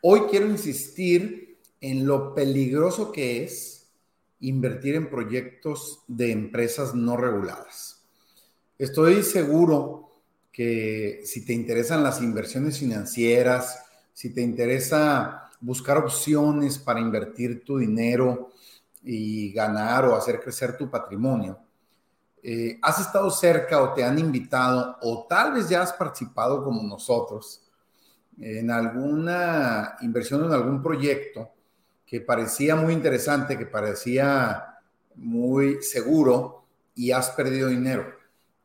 Hoy quiero insistir en lo peligroso que es invertir en proyectos de empresas no reguladas. Estoy seguro que si te interesan las inversiones financieras, si te interesa buscar opciones para invertir tu dinero y ganar o hacer crecer tu patrimonio, eh, has estado cerca o te han invitado o tal vez ya has participado como nosotros en alguna inversión en algún proyecto que parecía muy interesante, que parecía muy seguro y has perdido dinero.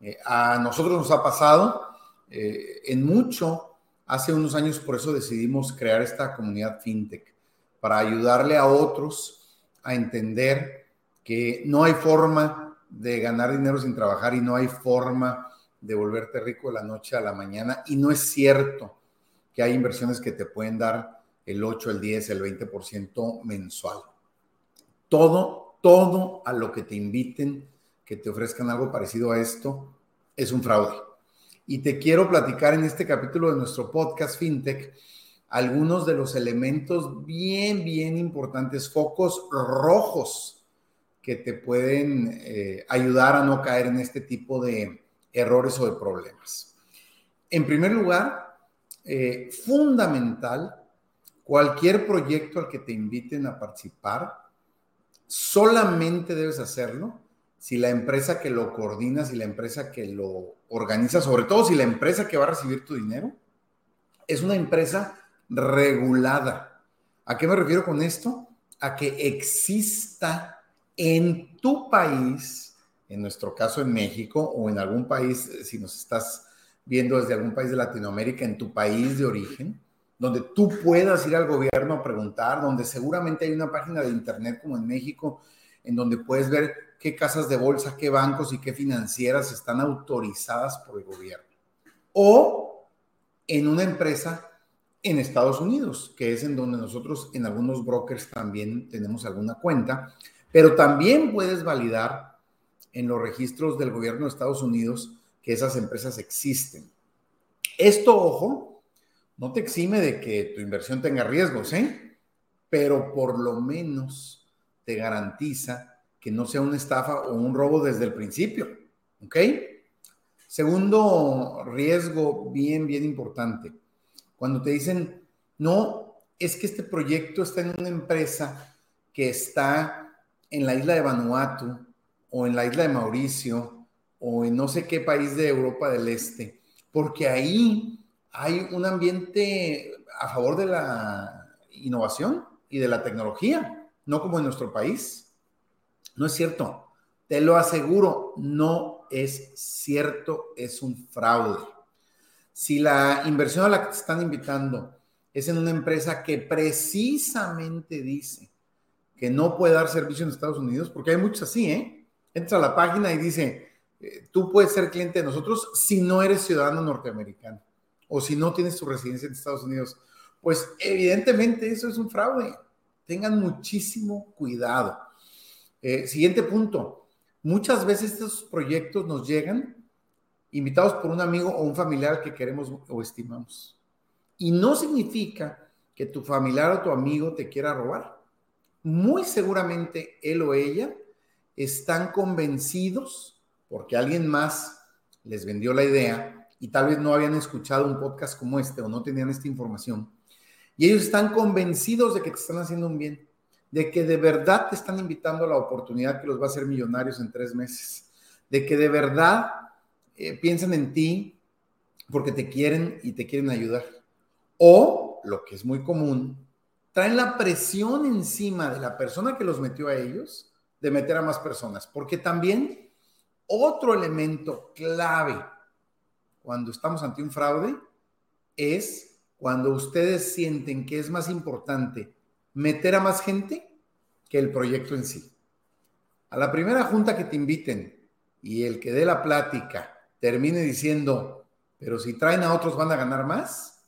Eh, a nosotros nos ha pasado eh, en mucho, hace unos años por eso decidimos crear esta comunidad fintech, para ayudarle a otros a entender que no hay forma de ganar dinero sin trabajar y no hay forma de volverte rico de la noche a la mañana y no es cierto que hay inversiones que te pueden dar el 8, el 10, el 20% mensual. Todo, todo a lo que te inviten, que te ofrezcan algo parecido a esto, es un fraude. Y te quiero platicar en este capítulo de nuestro podcast FinTech algunos de los elementos bien, bien importantes, focos rojos que te pueden eh, ayudar a no caer en este tipo de errores o de problemas. En primer lugar, eh, fundamental cualquier proyecto al que te inviten a participar, solamente debes hacerlo si la empresa que lo coordina, si la empresa que lo organiza, sobre todo si la empresa que va a recibir tu dinero, es una empresa regulada. ¿A qué me refiero con esto? A que exista en tu país, en nuestro caso en México o en algún país, si nos estás viendo desde algún país de Latinoamérica en tu país de origen, donde tú puedas ir al gobierno a preguntar, donde seguramente hay una página de internet como en México, en donde puedes ver qué casas de bolsa, qué bancos y qué financieras están autorizadas por el gobierno. O en una empresa en Estados Unidos, que es en donde nosotros en algunos brokers también tenemos alguna cuenta, pero también puedes validar en los registros del gobierno de Estados Unidos que esas empresas existen. Esto, ojo, no te exime de que tu inversión tenga riesgos, ¿eh? Pero por lo menos te garantiza que no sea una estafa o un robo desde el principio, ¿ok? Segundo riesgo bien, bien importante. Cuando te dicen, no, es que este proyecto está en una empresa que está en la isla de Vanuatu o en la isla de Mauricio o en no sé qué país de Europa del Este, porque ahí hay un ambiente a favor de la innovación y de la tecnología, no como en nuestro país. No es cierto, te lo aseguro, no es cierto, es un fraude. Si la inversión a la que te están invitando es en una empresa que precisamente dice que no puede dar servicio en Estados Unidos, porque hay muchos así, ¿eh? Entra a la página y dice, eh, tú puedes ser cliente de nosotros si no eres ciudadano norteamericano o si no tienes tu residencia en Estados Unidos. Pues evidentemente eso es un fraude. Tengan muchísimo cuidado. Eh, siguiente punto. Muchas veces estos proyectos nos llegan invitados por un amigo o un familiar que queremos o estimamos. Y no significa que tu familiar o tu amigo te quiera robar. Muy seguramente él o ella están convencidos porque alguien más les vendió la idea y tal vez no habían escuchado un podcast como este o no tenían esta información. Y ellos están convencidos de que te están haciendo un bien, de que de verdad te están invitando a la oportunidad que los va a hacer millonarios en tres meses, de que de verdad eh, piensan en ti porque te quieren y te quieren ayudar. O, lo que es muy común, traen la presión encima de la persona que los metió a ellos de meter a más personas, porque también otro elemento clave cuando estamos ante un fraude es cuando ustedes sienten que es más importante meter a más gente que el proyecto en sí. A la primera junta que te inviten y el que dé la plática termine diciendo, pero si traen a otros van a ganar más,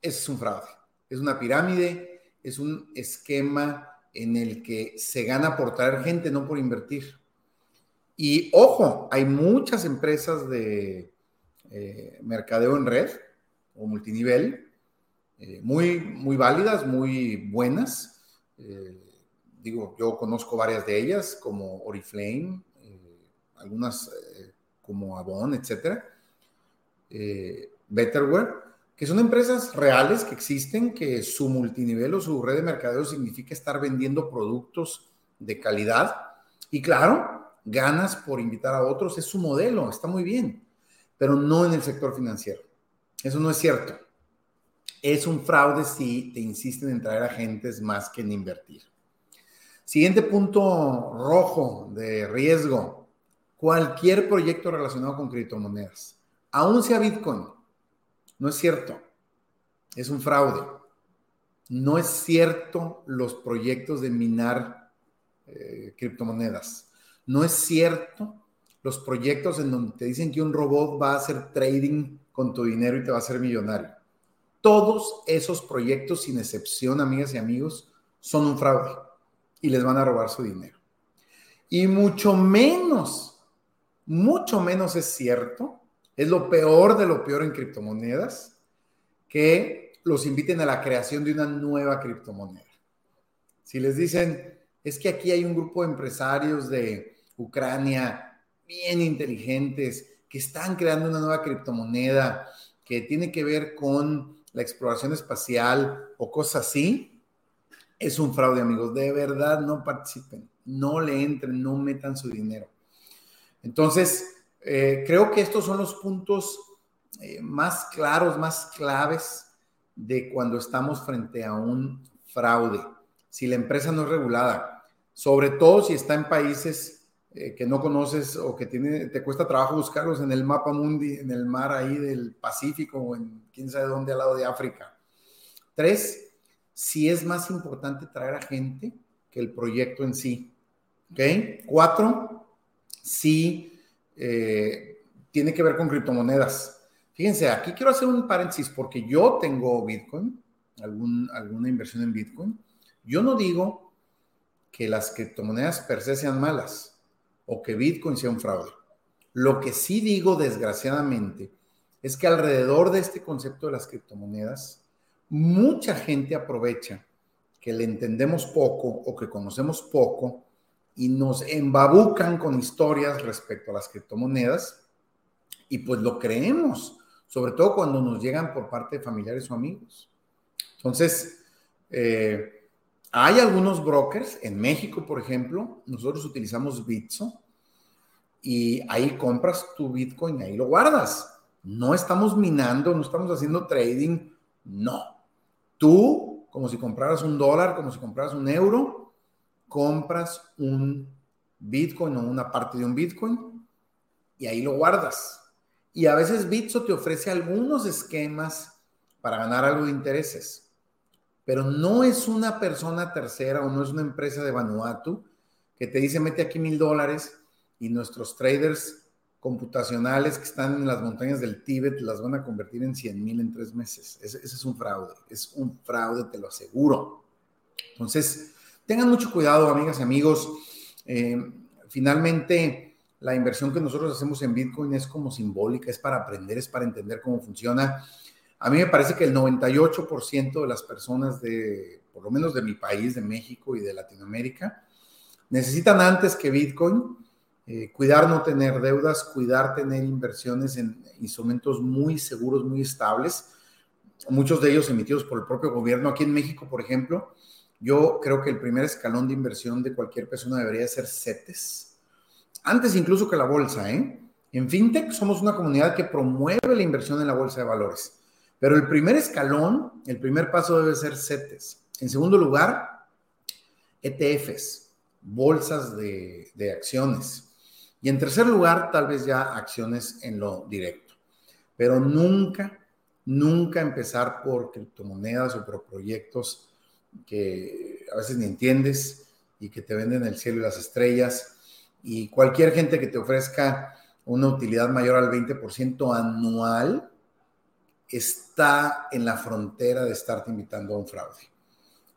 ese es un fraude. Es una pirámide, es un esquema en el que se gana por traer gente, no por invertir. Y ojo, hay muchas empresas de eh, mercadeo en red o multinivel eh, muy, muy válidas, muy buenas. Eh, digo, yo conozco varias de ellas, como Oriflame, algunas como Avon, etcétera. Betterware, que son empresas reales que existen, que su multinivel o su red de mercadeo significa estar vendiendo productos de calidad. Y claro, ganas por invitar a otros, es su modelo, está muy bien, pero no en el sector financiero. Eso no es cierto. Es un fraude si te insisten en traer agentes más que en invertir. Siguiente punto rojo de riesgo. Cualquier proyecto relacionado con criptomonedas, aún sea Bitcoin, no es cierto. Es un fraude. No es cierto los proyectos de minar eh, criptomonedas. No es cierto los proyectos en donde te dicen que un robot va a hacer trading con tu dinero y te va a hacer millonario. Todos esos proyectos, sin excepción, amigas y amigos, son un fraude y les van a robar su dinero. Y mucho menos, mucho menos es cierto, es lo peor de lo peor en criptomonedas, que los inviten a la creación de una nueva criptomoneda. Si les dicen, es que aquí hay un grupo de empresarios de Ucrania bien inteligentes que están creando una nueva criptomoneda que tiene que ver con la exploración espacial o cosas así, es un fraude, amigos. De verdad, no participen, no le entren, no metan su dinero. Entonces, eh, creo que estos son los puntos eh, más claros, más claves de cuando estamos frente a un fraude. Si la empresa no es regulada, sobre todo si está en países eh, que no conoces o que tiene, te cuesta trabajo buscarlos en el mapa mundi, en el mar ahí del Pacífico o en quién sabe dónde al lado de África. Tres, si es más importante traer a gente que el proyecto en sí. Cuatro, si eh, tiene que ver con criptomonedas. Fíjense, aquí quiero hacer un paréntesis porque yo tengo Bitcoin, algún, alguna inversión en Bitcoin. Yo no digo que las criptomonedas per se sean malas o que Bitcoin sea un fraude. Lo que sí digo, desgraciadamente, es que alrededor de este concepto de las criptomonedas, mucha gente aprovecha que le entendemos poco o que conocemos poco y nos embabucan con historias respecto a las criptomonedas y pues lo creemos, sobre todo cuando nos llegan por parte de familiares o amigos. Entonces, eh, hay algunos brokers, en México, por ejemplo, nosotros utilizamos Bitso y ahí compras tu Bitcoin, ahí lo guardas. No estamos minando, no estamos haciendo trading, no. Tú, como si compraras un dólar, como si compraras un euro, compras un Bitcoin o una parte de un Bitcoin y ahí lo guardas. Y a veces Bitso te ofrece algunos esquemas para ganar algo de intereses pero no es una persona tercera o no es una empresa de Vanuatu que te dice mete aquí mil dólares y nuestros traders computacionales que están en las montañas del Tíbet las van a convertir en 100 mil en tres meses. Ese, es un fraude, es un fraude, te lo aseguro. Entonces, tengan mucho cuidado, amigas y amigos. Eh, finalmente, la inversión que nosotros hacemos en Bitcoin es como simbólica, es para aprender, es para entender cómo funciona a mí me parece que el 98% de las personas de, por lo menos de mi país, de México y de Latinoamérica, necesitan antes que Bitcoin eh, cuidar no tener deudas, cuidar tener inversiones en instrumentos muy seguros, muy estables, muchos de ellos emitidos por el propio gobierno. Aquí en México, por ejemplo, yo creo que el primer escalón de inversión de cualquier persona debería ser CETES, antes incluso que la bolsa. ¿eh? En FinTech somos una comunidad que promueve la inversión en la bolsa de valores. Pero el primer escalón, el primer paso debe ser CETES. En segundo lugar, ETFs, bolsas de, acciones. Y en tercer lugar, tal vez ya acciones en lo directo. Pero nunca, nunca empezar por criptomonedas o por proyectos que a veces ni entiendes y que te venden el cielo y las estrellas. Y cualquier gente que te ofrezca una utilidad mayor al 20% anual, está en la frontera de estarte invitando a un fraude.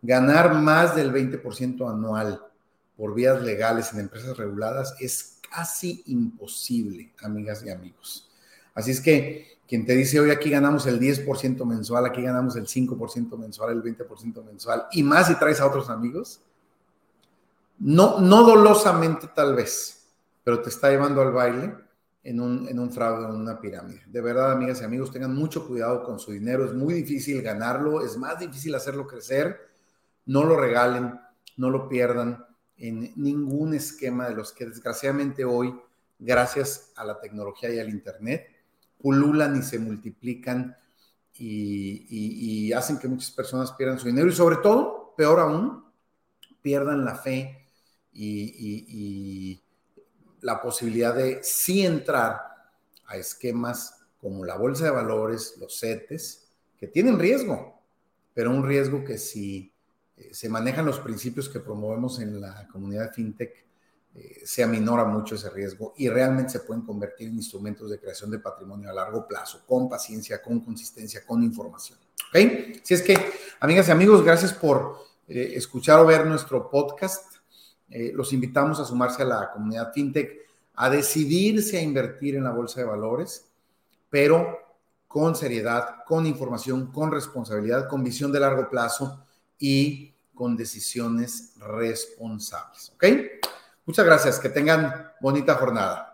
Ganar más del 20% anual por vías legales en empresas reguladas es casi imposible, amigas y amigos. Así es que quien te dice hoy aquí ganamos el 10% mensual, aquí ganamos el 5% mensual, el 20% mensual, y más si traes a otros amigos, no, no dolosamente tal vez, pero te está llevando al baile en un, en un fraude, en una pirámide. De verdad, amigas y amigos, tengan mucho cuidado con su dinero, es muy difícil ganarlo, es más difícil hacerlo crecer, no lo regalen, no lo pierdan en ningún esquema de los que desgraciadamente hoy, gracias a la tecnología y al Internet, pululan y se multiplican y, hacen que muchas personas pierdan su dinero y sobre todo, peor aún, pierdan la fe y, la posibilidad de sí entrar a esquemas como la bolsa de valores, los CETES, que tienen riesgo, pero un riesgo que si eh, se manejan los principios que promovemos en la comunidad fintech, eh, se aminora mucho ese riesgo y realmente se pueden convertir en instrumentos de creación de patrimonio a largo plazo, con paciencia, con consistencia, con información. ¿Ok? Si es que, amigas y amigos, gracias por eh, escuchar o ver nuestro podcast. Eh, los invitamos a sumarse a la comunidad FinTech, a decidirse a invertir en la bolsa de valores, pero con seriedad, con información, con responsabilidad, con visión de largo plazo y con decisiones responsables. Muchas gracias. Que tengan bonita jornada.